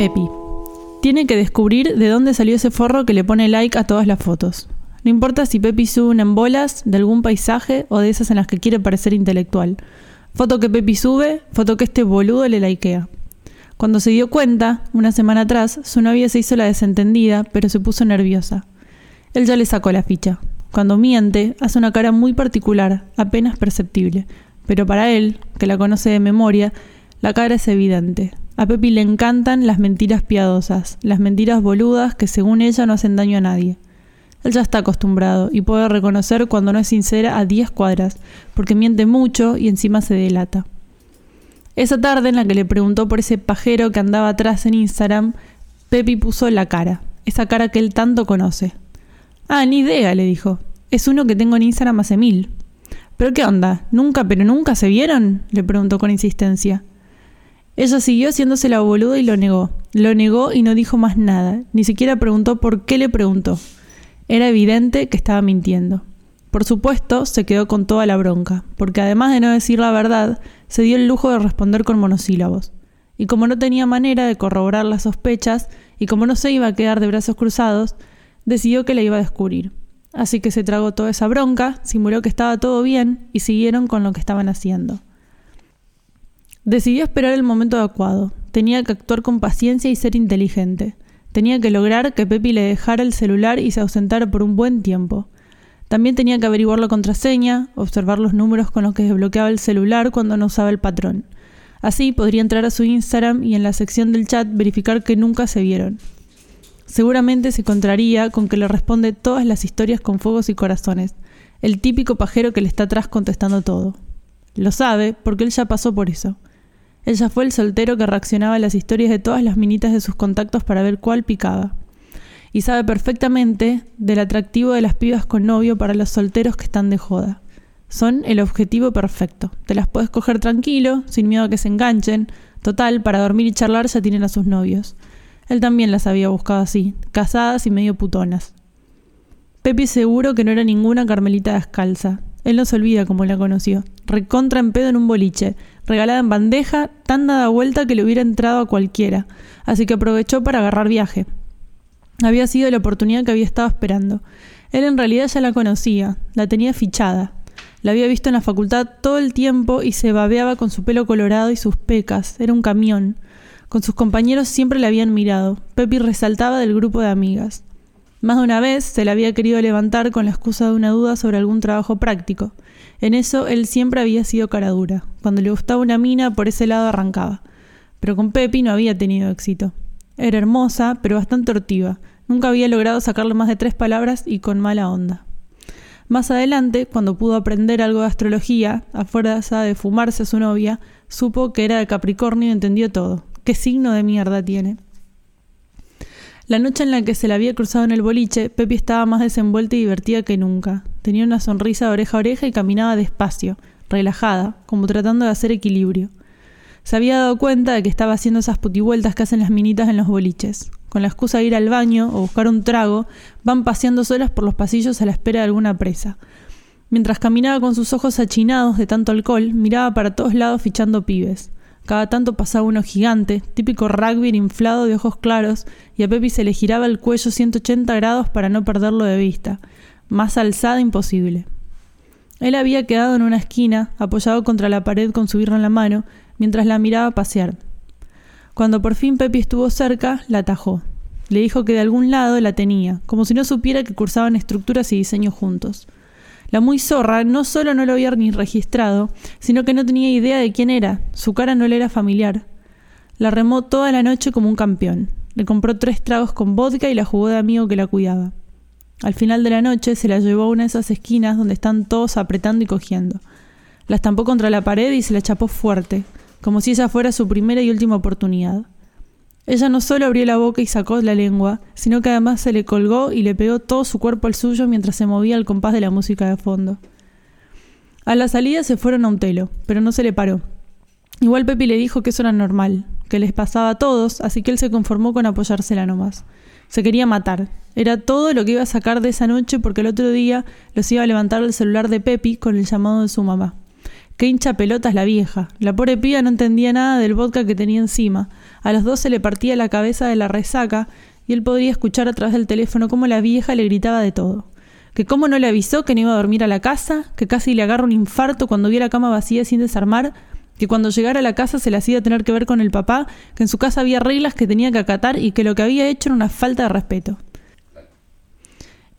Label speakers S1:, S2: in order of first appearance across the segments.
S1: Pepi. Tiene que descubrir de dónde salió ese forro que le pone like a todas las fotos. No importa si Pepi sube una en bolas, de algún paisaje o de esas en las que quiere parecer intelectual. Foto que Pepi sube, foto que este boludo le likea. Cuando se dio cuenta, una semana atrás, su novia se hizo la desentendida, pero se puso nerviosa. Él ya le sacó la ficha. Cuando miente, hace una cara muy particular, apenas perceptible. Pero para él, que la conoce de memoria, la cara es evidente. A Pepi le encantan las mentiras piadosas, las mentiras boludas que según ella no hacen daño a nadie. Él ya está acostumbrado y puede reconocer cuando no es sincera a 10 cuadras, porque miente mucho y encima se delata. Esa tarde en la que le preguntó por ese pajero que andaba atrás en Instagram, Pepi puso la cara, esa cara que él tanto conoce. Ah, ni idea, le dijo. Es uno que tengo en Instagram hace mil. ¿Pero qué onda? ¿Nunca, pero nunca se vieron? le preguntó con insistencia. Ella siguió haciéndose la boluda y lo negó. Lo negó y no dijo más nada. Ni siquiera preguntó por qué le preguntó. Era evidente que estaba mintiendo. Por supuesto, se quedó con toda la bronca, porque además de no decir la verdad, se dio el lujo de responder con monosílabos. Y como no tenía manera de corroborar las sospechas, y como no se iba a quedar de brazos cruzados, decidió que la iba a descubrir. Así que se tragó toda esa bronca, simuló que estaba todo bien y siguieron con lo que estaban haciendo. Decidió esperar el momento adecuado. Tenía que actuar con paciencia y ser inteligente. Tenía que lograr que Pepi le dejara el celular y se ausentara por un buen tiempo. También tenía que averiguar la contraseña, observar los números con los que desbloqueaba el celular cuando no usaba el patrón. Así podría entrar a su Instagram y en la sección del chat verificar que nunca se vieron. Seguramente se encontraría con que le responde todas las historias con fuegos y corazones, el típico pajero que le está atrás contestando todo. Lo sabe porque él ya pasó por eso. Él ya fue el soltero que reaccionaba a las historias de todas las minitas de sus contactos para ver cuál picaba y sabe perfectamente del atractivo de las pibas con novio para los solteros que están de joda. Son el objetivo perfecto. Te las puedes coger tranquilo, sin miedo a que se enganchen. Total, para dormir y charlar ya tienen a sus novios. Él también las había buscado así, casadas y medio putonas. Pepi seguro que no era ninguna Carmelita descalza. Él no se olvida cómo la conoció. Recontra en pedo en un boliche, regalada en bandeja, tan dada vuelta que le hubiera entrado a cualquiera. Así que aprovechó para agarrar viaje. Había sido la oportunidad que había estado esperando. Él en realidad ya la conocía, la tenía fichada. La había visto en la facultad todo el tiempo y se babeaba con su pelo colorado y sus pecas. Era un camión. Con sus compañeros siempre la habían mirado. Pepi resaltaba del grupo de amigas. Más de una vez se la había querido levantar con la excusa de una duda sobre algún trabajo práctico. En eso él siempre había sido cara dura. Cuando le gustaba una mina, por ese lado arrancaba. Pero con Pepi no había tenido éxito. Era hermosa, pero bastante hortiva. Nunca había logrado sacarle más de tres palabras y con mala onda. Más adelante, cuando pudo aprender algo de astrología, a fuerza de fumarse a su novia, supo que era de Capricornio y entendió todo. ¿Qué signo de mierda tiene? La noche en la que se la había cruzado en el boliche, Pepi estaba más desenvuelta y divertida que nunca. Tenía una sonrisa de oreja a oreja y caminaba despacio, relajada, como tratando de hacer equilibrio. Se había dado cuenta de que estaba haciendo esas putivueltas que hacen las minitas en los boliches con la excusa de ir al baño o buscar un trago, van paseando solas por los pasillos a la espera de alguna presa. Mientras caminaba con sus ojos achinados de tanto alcohol, miraba para todos lados fichando pibes. Cada tanto pasaba uno gigante, típico rugby inflado de ojos claros, y a Pepi se le giraba el cuello 180 grados para no perderlo de vista. Más alzada imposible. Él había quedado en una esquina, apoyado contra la pared con su birra en la mano, mientras la miraba pasear. Cuando por fin Pepi estuvo cerca, la atajó. Le dijo que de algún lado la tenía, como si no supiera que cursaban estructuras y diseño juntos. La muy zorra no solo no lo había ni registrado, sino que no tenía idea de quién era, su cara no le era familiar. La remó toda la noche como un campeón. Le compró tres tragos con vodka y la jugó de amigo que la cuidaba. Al final de la noche se la llevó a una de esas esquinas donde están todos apretando y cogiendo. La estampó contra la pared y se la chapó fuerte, como si esa fuera su primera y última oportunidad. Ella no solo abrió la boca y sacó la lengua, sino que además se le colgó y le pegó todo su cuerpo al suyo mientras se movía al compás de la música de fondo. A la salida se fueron a un telo, pero no se le paró. Igual Pepi le dijo que eso era normal, que les pasaba a todos, así que él se conformó con apoyársela nomás. Se quería matar. Era todo lo que iba a sacar de esa noche porque el otro día los iba a levantar el celular de Pepi con el llamado de su mamá. Qué hincha pelotas la vieja. La pobre piba no entendía nada del vodka que tenía encima. A los dos se le partía la cabeza de la resaca y él podría escuchar a través del teléfono cómo la vieja le gritaba de todo. Que cómo no le avisó que no iba a dormir a la casa, que casi le agarra un infarto cuando vio la cama vacía sin desarmar, que cuando llegara a la casa se le hacía tener que ver con el papá, que en su casa había reglas que tenía que acatar y que lo que había hecho era una falta de respeto.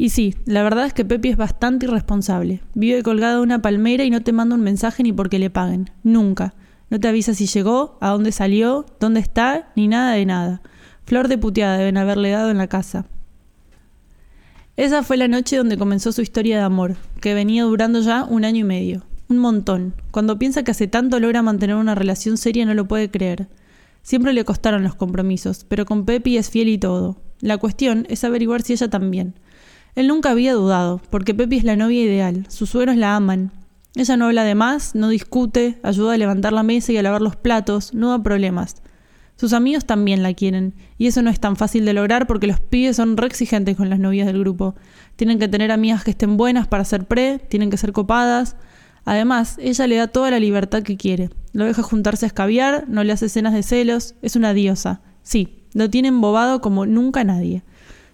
S1: Y sí, la verdad es que Pepi es bastante irresponsable. Vive colgado de una palmera y no te manda un mensaje ni porque le paguen. Nunca. No te avisa si llegó, a dónde salió, dónde está, ni nada de nada. Flor de puteada deben haberle dado en la casa. Esa fue la noche donde comenzó su historia de amor, que venía durando ya un año y medio. Un montón. Cuando piensa que hace tanto logra mantener una relación seria no lo puede creer. Siempre le costaron los compromisos, pero con Pepi es fiel y todo. La cuestión es averiguar si ella también. Él nunca había dudado, porque Pepi es la novia ideal, sus suegros la aman. Ella no habla de más, no discute, ayuda a levantar la mesa y a lavar los platos, no da problemas. Sus amigos también la quieren, y eso no es tan fácil de lograr porque los pibes son re exigentes con las novias del grupo. Tienen que tener amigas que estén buenas para ser pre, tienen que ser copadas. Además, ella le da toda la libertad que quiere. Lo deja juntarse a escabiar, no le hace escenas de celos, es una diosa. Sí, lo tiene embobado como nunca nadie.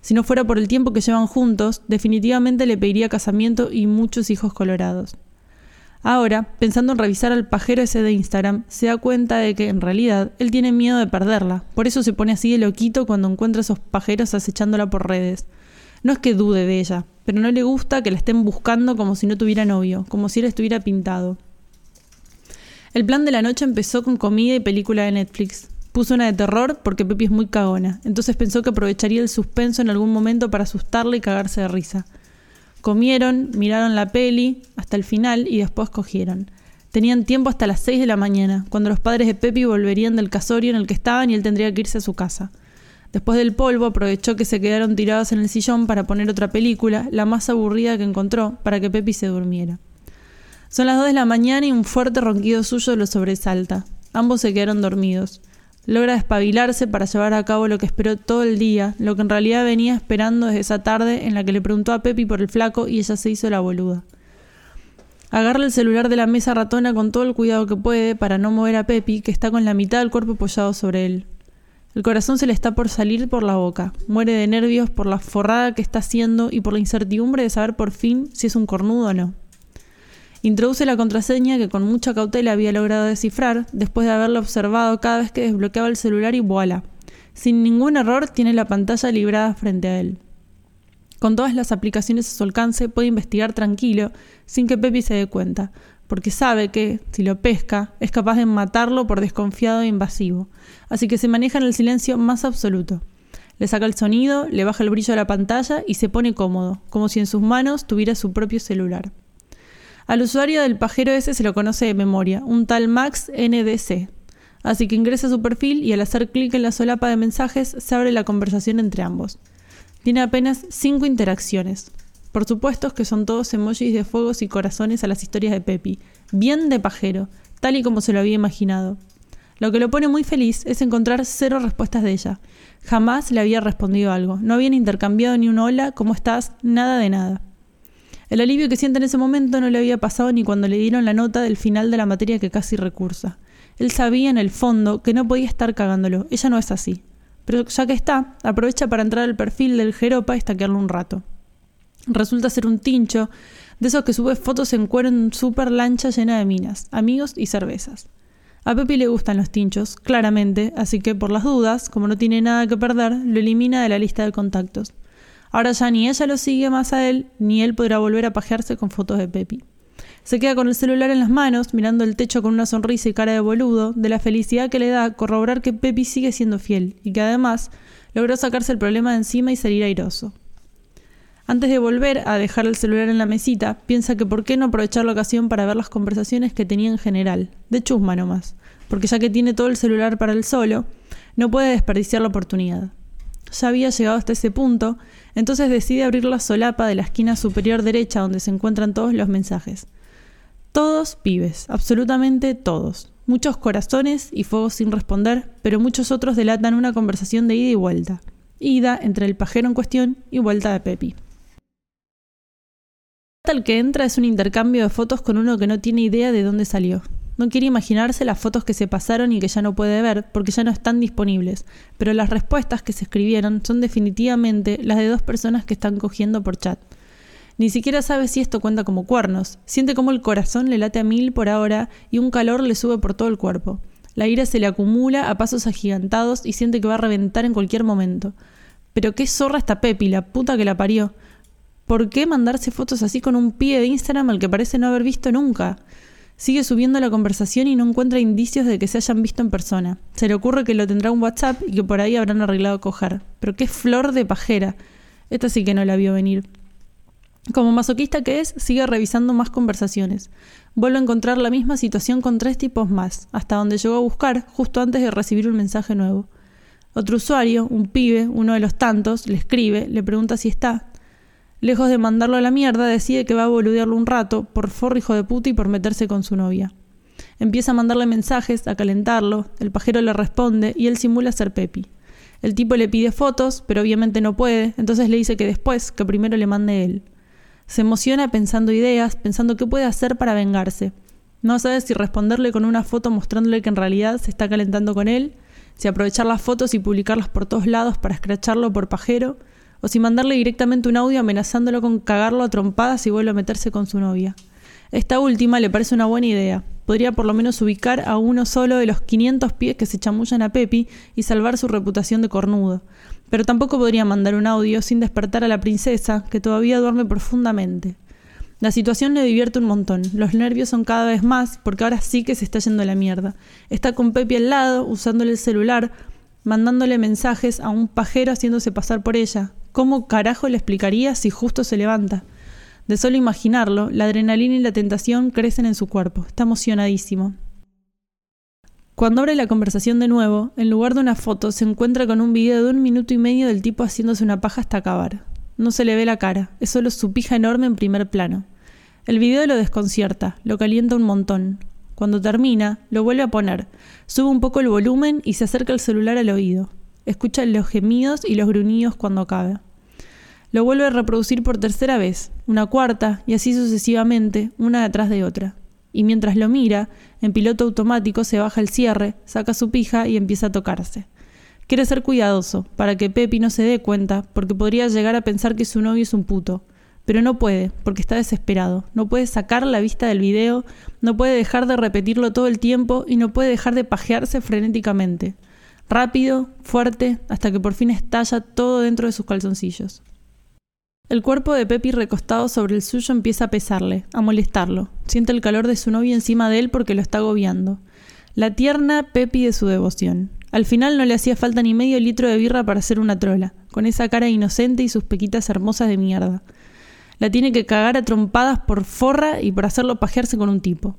S1: Si no fuera por el tiempo que llevan juntos, definitivamente le pediría casamiento y muchos hijos colorados. Ahora, pensando en revisar al pajero ese de Instagram, se da cuenta de que en realidad él tiene miedo de perderla, por eso se pone así de loquito cuando encuentra a esos pajeros acechándola por redes. No es que dude de ella, pero no le gusta que la estén buscando como si no tuviera novio, como si él estuviera pintado. El plan de la noche empezó con comida y película de Netflix. Puso una de terror porque Pepi es muy cagona, entonces pensó que aprovecharía el suspenso en algún momento para asustarla y cagarse de risa. Comieron, miraron la peli hasta el final y después cogieron. Tenían tiempo hasta las 6 de la mañana, cuando los padres de Pepi volverían del casorio en el que estaban y él tendría que irse a su casa. Después del polvo aprovechó que se quedaron tirados en el sillón para poner otra película, la más aburrida que encontró, para que Pepi se durmiera. Son las 2 de la mañana y un fuerte ronquido suyo lo sobresalta. Ambos se quedaron dormidos. Logra despabilarse para llevar a cabo lo que esperó todo el día, lo que en realidad venía esperando desde esa tarde en la que le preguntó a Pepi por el flaco y ella se hizo la boluda. Agarra el celular de la mesa ratona con todo el cuidado que puede para no mover a Pepi, que está con la mitad del cuerpo apoyado sobre él. El corazón se le está por salir por la boca. Muere de nervios por la forrada que está haciendo y por la incertidumbre de saber por fin si es un cornudo o no. Introduce la contraseña que con mucha cautela había logrado descifrar después de haberla observado cada vez que desbloqueaba el celular y voilà. Sin ningún error tiene la pantalla librada frente a él. Con todas las aplicaciones a su alcance puede investigar tranquilo sin que Pepi se dé cuenta, porque sabe que, si lo pesca, es capaz de matarlo por desconfiado e invasivo, así que se maneja en el silencio más absoluto. Le saca el sonido, le baja el brillo a la pantalla y se pone cómodo, como si en sus manos tuviera su propio celular. Al usuario del pajero ese se lo conoce de memoria, un tal Max NDC. Así que ingresa a su perfil y al hacer clic en la solapa de mensajes se abre la conversación entre ambos. Tiene apenas cinco interacciones. Por supuesto que son todos emojis de fuegos y corazones a las historias de Pepi, bien de pajero, tal y como se lo había imaginado. Lo que lo pone muy feliz es encontrar cero respuestas de ella. Jamás le había respondido algo, no habían intercambiado ni un hola, ¿cómo estás? Nada de nada. El alivio que siente en ese momento no le había pasado ni cuando le dieron la nota del final de la materia que casi recursa. Él sabía en el fondo que no podía estar cagándolo, ella no es así. Pero ya que está, aprovecha para entrar al perfil del Jeropa y estaquearlo un rato. Resulta ser un tincho, de esos que sube fotos en cuero en super lancha llena de minas, amigos y cervezas. A Pepi le gustan los tinchos, claramente, así que por las dudas, como no tiene nada que perder, lo elimina de la lista de contactos. Ahora ya ni ella lo sigue más a él, ni él podrá volver a pajearse con fotos de Pepi. Se queda con el celular en las manos, mirando el techo con una sonrisa y cara de boludo, de la felicidad que le da corroborar que Pepi sigue siendo fiel, y que además logró sacarse el problema de encima y salir airoso. Antes de volver a dejar el celular en la mesita, piensa que por qué no aprovechar la ocasión para ver las conversaciones que tenía en general, de chusma nomás, porque ya que tiene todo el celular para él solo, no puede desperdiciar la oportunidad ya había llegado hasta ese punto, entonces decide abrir la solapa de la esquina superior derecha donde se encuentran todos los mensajes. Todos pibes, absolutamente todos. Muchos corazones y fuegos sin responder, pero muchos otros delatan una conversación de ida y vuelta. Ida entre el pajero en cuestión y vuelta de Pepi. El que entra es un intercambio de fotos con uno que no tiene idea de dónde salió. No quiere imaginarse las fotos que se pasaron y que ya no puede ver porque ya no están disponibles, pero las respuestas que se escribieron son definitivamente las de dos personas que están cogiendo por chat. Ni siquiera sabe si esto cuenta como cuernos. Siente como el corazón le late a mil por hora y un calor le sube por todo el cuerpo. La ira se le acumula a pasos agigantados y siente que va a reventar en cualquier momento. Pero qué zorra esta Pepi, la puta que la parió. ¿Por qué mandarse fotos así con un pie de Instagram al que parece no haber visto nunca? Sigue subiendo la conversación y no encuentra indicios de que se hayan visto en persona. Se le ocurre que lo tendrá un WhatsApp y que por ahí habrán arreglado coger. Pero qué flor de pajera. Esta sí que no la vio venir. Como masoquista que es, sigue revisando más conversaciones. Vuelve a encontrar la misma situación con tres tipos más, hasta donde llegó a buscar justo antes de recibir un mensaje nuevo. Otro usuario, un pibe, uno de los tantos, le escribe, le pregunta si está. Lejos de mandarlo a la mierda, decide que va a boludearlo un rato, por forro hijo de puta y por meterse con su novia. Empieza a mandarle mensajes, a calentarlo, el pajero le responde y él simula ser Pepi. El tipo le pide fotos, pero obviamente no puede, entonces le dice que después, que primero le mande él. Se emociona pensando ideas, pensando qué puede hacer para vengarse. No sabe si responderle con una foto mostrándole que en realidad se está calentando con él, si aprovechar las fotos y publicarlas por todos lados para escracharlo por pajero, o si mandarle directamente un audio amenazándolo con cagarlo a trompadas si vuelve a meterse con su novia. Esta última le parece una buena idea. Podría por lo menos ubicar a uno solo de los 500 pies que se chamullan a Pepi y salvar su reputación de cornudo pero tampoco podría mandar un audio sin despertar a la princesa, que todavía duerme profundamente. La situación le divierte un montón. Los nervios son cada vez más, porque ahora sí que se está yendo a la mierda. Está con Pepi al lado, usándole el celular, mandándole mensajes a un pajero haciéndose pasar por ella. ¿Cómo carajo le explicaría si justo se levanta? De solo imaginarlo, la adrenalina y la tentación crecen en su cuerpo. Está emocionadísimo. Cuando abre la conversación de nuevo, en lugar de una foto, se encuentra con un video de un minuto y medio del tipo haciéndose una paja hasta acabar. No se le ve la cara, es solo su pija enorme en primer plano. El video lo desconcierta, lo calienta un montón. Cuando termina, lo vuelve a poner, sube un poco el volumen y se acerca el celular al oído. Escucha los gemidos y los gruñidos cuando acabe. Lo vuelve a reproducir por tercera vez, una cuarta y así sucesivamente, una detrás de otra y mientras lo mira, en piloto automático se baja el cierre, saca su pija y empieza a tocarse. Quiere ser cuidadoso, para que Pepi no se dé cuenta, porque podría llegar a pensar que su novio es un puto. Pero no puede, porque está desesperado. No puede sacar la vista del video, no puede dejar de repetirlo todo el tiempo y no puede dejar de pajearse frenéticamente. Rápido, fuerte, hasta que por fin estalla todo dentro de sus calzoncillos. El cuerpo de Pepi recostado sobre el suyo empieza a pesarle, a molestarlo. Siente el calor de su novia encima de él porque lo está agobiando. La tierna Pepi de su devoción. Al final no le hacía falta ni medio litro de birra para ser una trola, con esa cara inocente y sus pequitas hermosas de mierda. La tiene que cagar a trompadas por forra y por hacerlo pajearse con un tipo.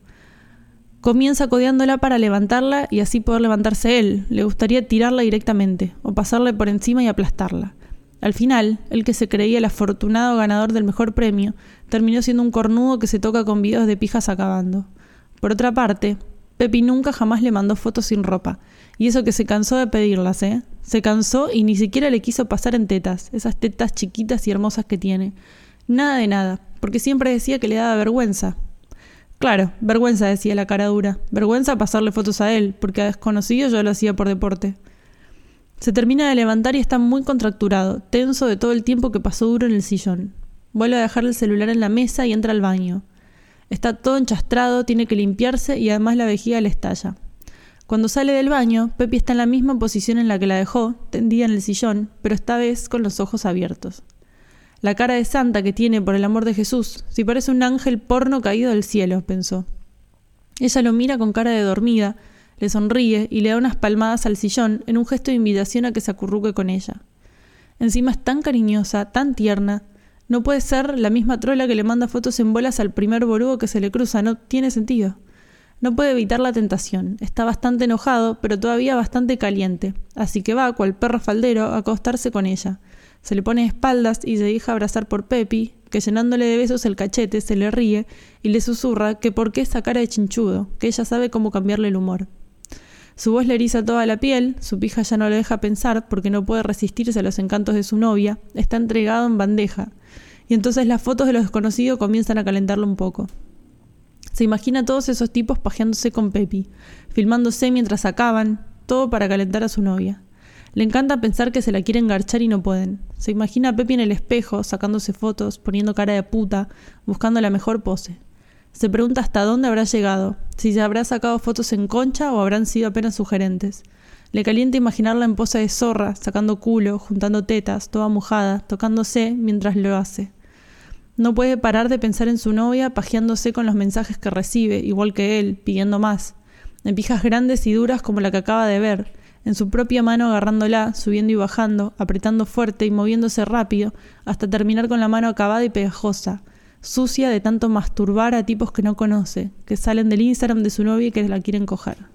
S1: Comienza codeándola para levantarla y así poder levantarse él. Le gustaría tirarla directamente, o pasarle por encima y aplastarla. Al final, el que se creía el afortunado ganador del mejor premio terminó siendo un cornudo que se toca con videos de pijas acabando. Por otra parte, Pepi nunca jamás le mandó fotos sin ropa, y eso que se cansó de pedirlas, ¿eh? Se cansó y ni siquiera le quiso pasar en tetas, esas tetas chiquitas y hermosas que tiene. Nada de nada, porque siempre decía que le daba vergüenza. Claro, vergüenza decía la cara dura, vergüenza pasarle fotos a él, porque a desconocido yo lo hacía por deporte. Se termina de levantar y está muy contracturado, tenso de todo el tiempo que pasó duro en el sillón. Vuelve a dejar el celular en la mesa y entra al baño. Está todo enchastrado, tiene que limpiarse y además la vejiga le estalla. Cuando sale del baño, Pepi está en la misma posición en la que la dejó, tendida en el sillón, pero esta vez con los ojos abiertos. La cara de santa que tiene, por el amor de Jesús, si parece un ángel porno caído del cielo, pensó. Ella lo mira con cara de dormida, le sonríe y le da unas palmadas al sillón en un gesto de invitación a que se acurruque con ella. Encima es tan cariñosa, tan tierna. No puede ser la misma trola que le manda fotos en bolas al primer boludo que se le cruza, no tiene sentido. No puede evitar la tentación. Está bastante enojado, pero todavía bastante caliente. Así que va, cual perro faldero, a acostarse con ella. Se le pone espaldas y se deja abrazar por Pepi, que llenándole de besos el cachete se le ríe y le susurra que por qué esa cara de chinchudo, que ella sabe cómo cambiarle el humor. Su voz le eriza toda la piel, su pija ya no le deja pensar porque no puede resistirse a los encantos de su novia, está entregado en bandeja, y entonces las fotos de los desconocidos comienzan a calentarlo un poco. Se imagina a todos esos tipos pajeándose con Pepi, filmándose mientras acaban, todo para calentar a su novia. Le encanta pensar que se la quieren garchar y no pueden. Se imagina a Pepi en el espejo, sacándose fotos, poniendo cara de puta, buscando la mejor pose. Se pregunta hasta dónde habrá llegado, si se habrá sacado fotos en concha o habrán sido apenas sugerentes. Le calienta imaginarla en pose de zorra, sacando culo, juntando tetas, toda mojada, tocándose mientras lo hace. No puede parar de pensar en su novia, pajeándose con los mensajes que recibe, igual que él, pidiendo más. En pijas grandes y duras como la que acaba de ver, en su propia mano agarrándola, subiendo y bajando, apretando fuerte y moviéndose rápido, hasta terminar con la mano acabada y pegajosa, sucia de tanto masturbar a tipos que no conoce, que salen del Instagram de su novia y que la quieren coger.